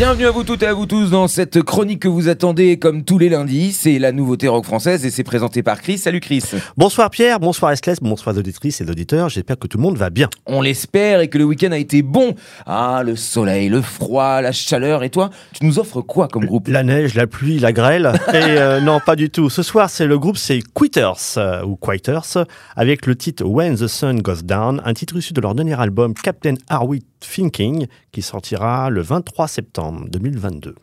Bienvenue à vous toutes et à vous tous dans cette chronique que vous attendez comme tous les lundis. C'est la nouveauté rock française et c'est présenté par Chris. Salut Chris. Bonsoir Pierre, bonsoir Restless, bonsoir auditrices et auditeurs. J'espère que tout le monde va bien. On l'espère et que le week-end a été bon. Ah, le soleil, le froid, la chaleur. Et toi, tu nous offres quoi comme groupe? La neige, la pluie, la grêle. et euh, non, pas du tout. Ce soir, c'est le groupe, c'est Quitters euh, ou Quiters avec le titre When the Sun Goes Down, un titre issu de leur dernier album Captain Are We Thinking qui sortira le 23 septembre 2022.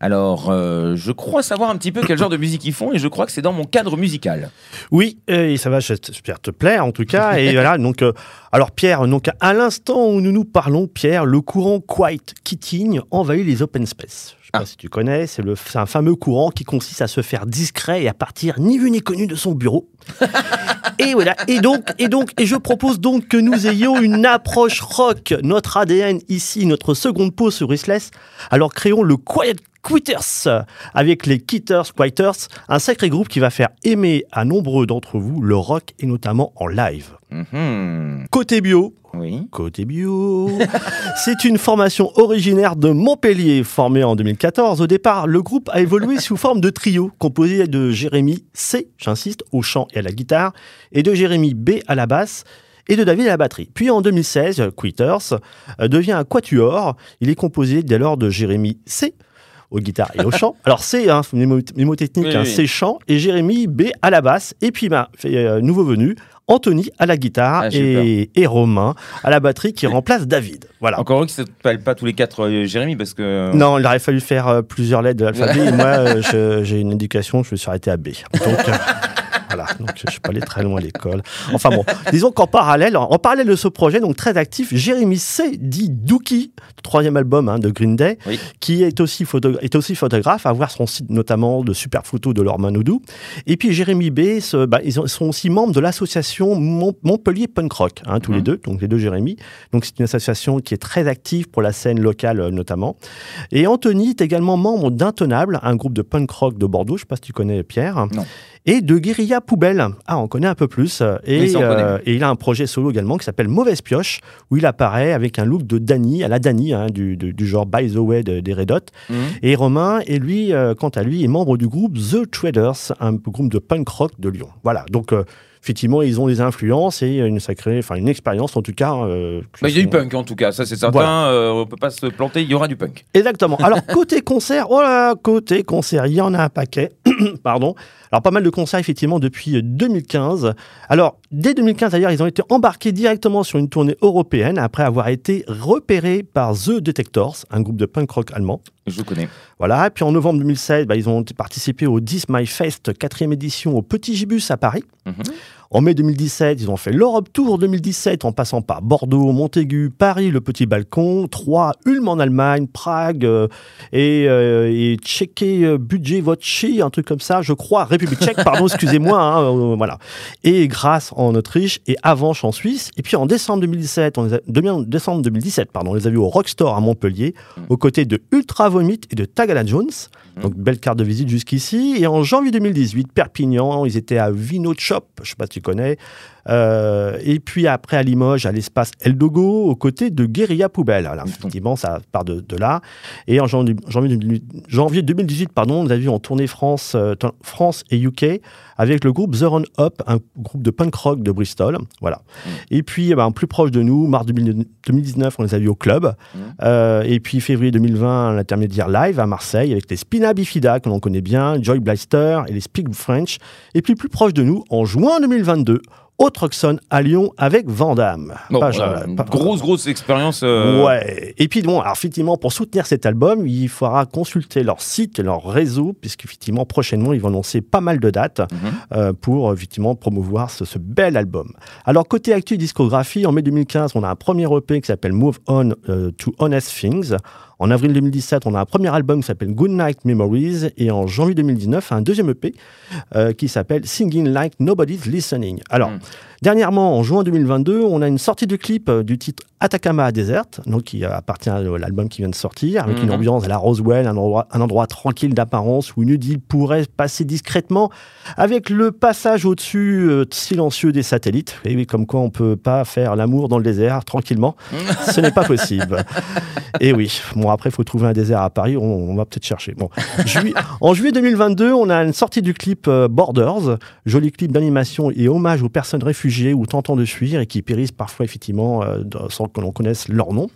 Alors, euh, je crois savoir un petit peu quel genre de musique ils font et je crois que c'est dans mon cadre musical. Oui, et ça va, j'espère te plaire en tout cas. Et voilà, donc, euh, alors Pierre, donc à l'instant où nous nous parlons, Pierre, le courant Quiet Quitting envahit les open space. Je sais pas Ah. si tu connais, c'est un fameux courant qui consiste à se faire discret et à partir ni vu ni connu de son bureau. et voilà, et donc, et donc, et je propose donc que nous ayons une approche rock, notre ADN ici, notre seconde pause sur Restless. Alors créons le Quiet Quitters avec les Quitters Quitters, un sacré groupe qui va faire aimer à nombreux d'entre vous le rock et notamment en live. Mhm. Côté bio, Oui. Côté bio. C'est une formation originaire de Montpellier, formée en 2014. Au départ, le groupe a évolué sous forme de trio, composé de Jérémy C, j'insiste, au chant et à la guitare, et de Jérémy B à la basse, et de David à la batterie. Puis en 2016, Quitters euh, devient un quatuor. Il est composé dès lors de Jérémy C aux guitares et au chant. Alors C, hein, mémotechnique, Oui, hein, oui. C chant, et Jérémy B à la basse, et puis bah, euh, nouveau venu, Anthony à la guitare Ah, et, et Romain à la batterie qui remplace David. Voilà. Encore que ça ne s'appelle pas tous les quatre euh, Jérémy parce que. Non, il aurait fallu faire euh, plusieurs lettres de l'alphabet. et moi, euh, j'ai une éducation, je me suis arrêté à B. Donc, euh, voilà, donc je suis pas allé très loin à l'école. Enfin bon, disons qu'en parallèle, en parallèle de ce projet, donc très actif, Jérémy C, dit Dookie, troisième album hein, de Green Day, Oui. qui est aussi, photo- est aussi photographe, à voir son site notamment de super photos de Laure Manoudou. Et puis Jérémy B, ce- bah, ils ont- sont aussi membres de l'association Mont- Montpellier Punk Rock, hein, tous les Mhm. deux, donc les deux Jérémy. Donc c'est une association qui est très active pour la scène locale euh, notamment. Et Anthony est également membre d'Intenable, un groupe de punk rock de Bordeaux, je ne sais pas si tu connais Pierre. Non. Et de Guérilla Poubelle. Ah, on connaît un peu plus. Et, euh, et il a un projet solo également qui s'appelle Mauvaise Pioche, où il apparaît avec un look de Danny, à la Danny, hein, du, du- du genre By the Way de- des Red Hot. Mhm. Et Romain, et lui, euh, quant à lui, est membre du groupe The Traders, un groupe de punk rock de Lyon. Voilà, donc euh, effectivement, ils ont des influences et une sacrée, enfin une expérience en tout cas. euh, il y a du punk en tout cas, ça c'est certain. Voilà. euh, on peut pas se planter, il y aura du punk. Exactement. Alors, côté concert, oh là, côté concert, il y en a un paquet. Pardon. Alors, pas mal de concerts, effectivement, depuis 2015. Alors, dès 2015, d'ailleurs, ils ont été embarqués directement sur une tournée européenne après avoir été repérés par The Detectors, un groupe de punk rock allemand. Je connais. Voilà. Et puis, en novembre 2016, bah, ils ont participé au 10 My Fest, quatrième édition au Petit Gibus à Paris. Mhm. En mai 2017, ils ont fait l'Europe Tour 2017 en passant par Bordeaux, Montaigu, Paris, le Petit Balcon, Troyes, Ulm en Allemagne, Prague euh, et, euh, et Tchéquie, euh, Budget Voce, un truc comme ça, je crois, République tchèque, pardon, excusez-moi, hein, euh, voilà. Et Grasse en Autriche et Avanche en Suisse. Et puis en décembre 2017, on les a- décembre 2017, pardon, on les a vus au Rockstore à Montpellier, aux côtés de Ultra Vomit et de Tagala Jones. Donc belle carte de visite jusqu'ici. Et en janvier 2018, Perpignan, ils étaient à Vino Shop, je sais pas si tu connais. Euh, et puis après à Limoges, à l'espace Eldogo, aux côtés de Guérilla Poubelle. Alors, effectivement, ça part de, de là. Et en janvier, janvier, 2018 janvier 2018, pardon, on les a vus en tournée France, euh, France et UK avec le groupe The Run Up, un groupe de punk rock de Bristol. Voilà. Et puis, eh ben, plus proche de nous, mars 2000 2019, on les a vus au club. Euh, et puis février 2020, l'intermédiaire live à Marseille avec les Spina Bifida que l'on connaît bien, Joy Blaster et les Speak French. Et puis plus proche de nous, en juin 2022, au Troxon à Lyon avec Vandame. Bon, pas- grosse, grosse expérience. euh, Ouais. Et puis bon, alors effectivement, pour soutenir cet album, il faudra consulter leur site leur réseau, puisqu'effectivement, prochainement, ils vont annoncer pas mal de dates Mhm. euh, pour effectivement promouvoir ce, ce bel album. Alors côté actu discographie, en mai 2015, on a un premier EP qui s'appelle Move On euh, to Honest Things. En avril 2017, on a un premier album qui s'appelle Good Night Memories. Et en janvier 2019, un deuxième EP euh, qui s'appelle Singing Like Nobody's Listening. Alors, Mm. Dernièrement, en juin 2022, on a une sortie de clip euh, du titre Atacama Desert, donc qui appartient à l'album qui vient de sortir, avec une Mhm. ambiance à la Roswell, un endroit, un endroit tranquille d'apparence où une idylle pourrait passer discrètement, avec le passage au-dessus euh, silencieux des satellites. Et oui, comme quoi on peut pas faire l'amour dans le désert tranquillement, ce n'est pas possible. Et oui, bon après, il faut trouver un désert à Paris, on, on va peut-être chercher. Bon. En juillet 2022, on a une sortie du clip euh, Borders, joli clip d'animation et hommage aux personnes réfugiées ou tentant de fuir et qui périssent parfois effectivement euh, sans que l'on connaisse leur nom.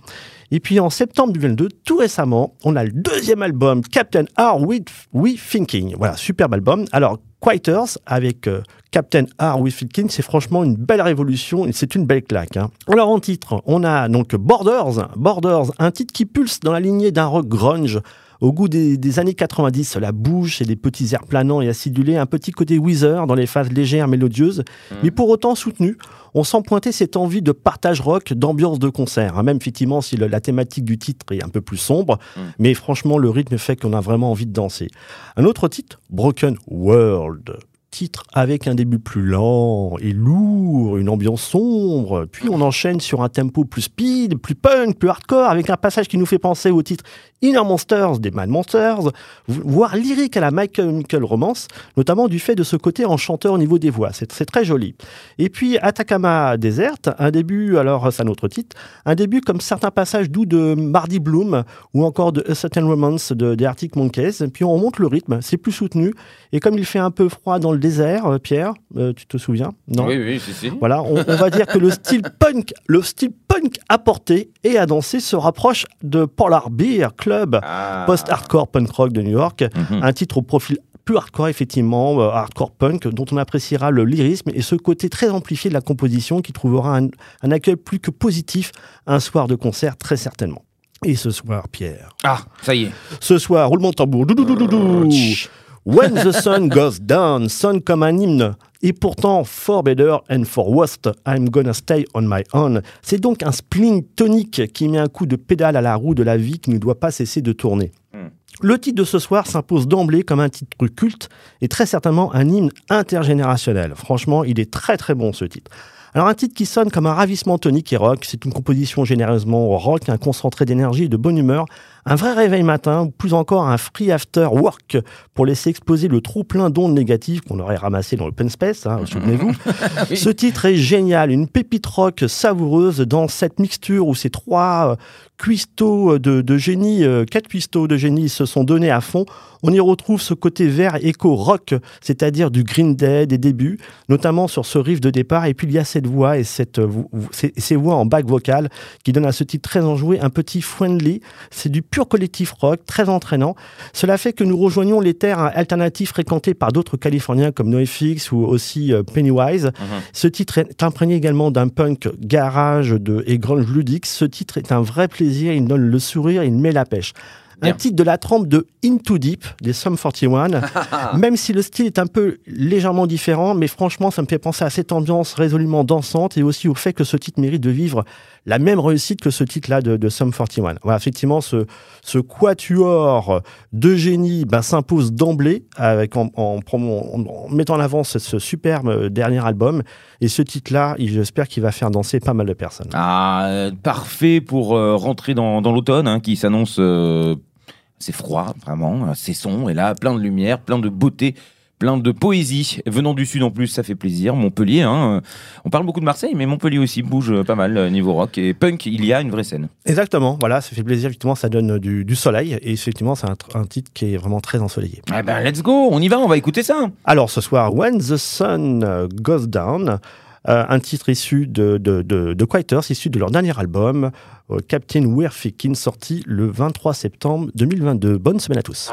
Et puis en septembre 2022, tout récemment, on a le deuxième album, Captain Are We, We Thinking. Voilà, superbe album. Alors, Quiters avec euh, Captain Are We Thinking, c'est franchement une belle révolution et c'est une belle claque. hein. Alors en titre, on a donc Borders, Borders, un titre qui pulse dans la lignée d'un rock grunge. Au goût des, des années 90, la bouche et des petits airs planants et acidulés, un petit côté Weezer dans les phases légères, mélodieuses, mais pour autant soutenu. On sent pointer cette envie de partage rock, d'ambiance de concert. hein. Même effectivement, si le- la thématique du titre est un peu plus sombre, mais franchement, le rythme fait qu'on a vraiment envie de danser. Un autre titre, Broken World. Titre avec un début plus lent et lourd, une ambiance sombre, puis on enchaîne sur un tempo plus speed, plus punk, plus hardcore, avec un passage qui nous fait penser au titre Inner Monsters des Mad Monsters, voire lyrique à la Michael Romance, notamment du fait de ce côté enchanteur au niveau des voix. C'est très joli. Et puis Atacama Desert, un début, alors c'est un autre titre, un début comme certains passages doux de Mardy Bloom ou encore de A Certain Romance de, des Arctic Monkeys. Puis on monte le rythme, c'est plus soutenu. Et comme il fait un peu froid dans le désert, euh, Pierre, euh, tu te souviens? Non Oui, oui, si, si. voilà, on, on va dire que le style punk, le style punk à porter et à danser se rapproche de Polar Beer Club, Ah. post-hardcore punk rock de New York, Mhm. un titre au profil plus hardcore effectivement, euh, hardcore punk, dont on appréciera le lyrisme et ce côté très amplifié de la composition qui trouvera un, un accueil plus que positif un soir de concert très certainement. Et ce soir, Pierre, Ah, ça y est. ce soir, roulement de tambour, doudoudoudou. When the sun goes down, sonne comme un hymne. Et pourtant, for better and for worst, I'm gonna stay on my own. C'est donc un spleen tonique qui met un coup de pédale à la roue de la vie qui ne doit pas cesser de tourner. Hmm. Le titre de ce soir s'impose d'emblée comme un titre culte et très certainement un hymne intergénérationnel. Franchement, il est très très bon ce titre. Alors un titre qui sonne comme un ravissement tonique et rock, c'est une composition généreusement rock, un concentré d'énergie et de bonne humeur, un vrai réveil matin, ou plus encore un free after work pour laisser exploser le trop plein d'ondes négatives qu'on aurait ramassé dans l'open space, hein, souvenez-vous. Ce titre est génial, une pépite rock savoureuse dans cette mixture où ces trois euh, cuistots de, de génie, euh, quatre cuistots de génie se sont donnés à fond. On y retrouve ce côté vert éco-rock, c'est-à-dire du Green Day des débuts, notamment sur ce riff de départ. Et puis il y a cette voix et cette, euh, ces, ces voix en back vocal qui donnent à ce titre très enjoué un petit friendly. C'est du pur collectif rock, très entraînant. Cela fait que nous rejoignons les terres alternatives fréquentées par d'autres Californiens comme NoFX ou aussi euh, Pennywise. Ce titre est imprégné également d'un punk garage de, et grunge ludique. Ce titre est un vrai plaisir, il donne le sourire, il met la pêche. Un titre de la trempe de Into Deep des Sum 41, même si le style est un peu légèrement différent, mais franchement, ça me fait penser à cette ambiance résolument dansante et aussi au fait que ce titre mérite de vivre la même réussite que ce titre-là de, de Sum 41. Voilà, effectivement, ce, quatuor de génie ben, s'impose d'emblée en, mettant en avant ce, superbe dernier album. Et ce titre-là, j'espère qu'il va faire danser pas mal de personnes. Ah, euh, parfait pour euh, rentrer dans, l'automne hein, qui s'annonce. euh, c'est froid, vraiment. euh, C'est sombre. Et là, plein de lumière, plein de beauté, plein de poésie. Venant du sud en plus, ça fait plaisir. Montpellier, hein, euh, on parle beaucoup de Marseille, mais Montpellier aussi bouge euh, pas mal euh, niveau rock. Et punk, il y a une vraie scène. Exactement, voilà, ça fait plaisir, effectivement, ça donne du, du soleil. Et effectivement, c'est un, tr- un titre qui est vraiment très ensoleillé. Eh ben, let's go, on y va, on va écouter ça. Alors ce soir, When the Sun euh, Goes Down, euh, un titre issu de, de, de, de Quiters, issu de leur dernier album, euh, Captain We're sorti le 23 septembre 2022. Bonne semaine à tous.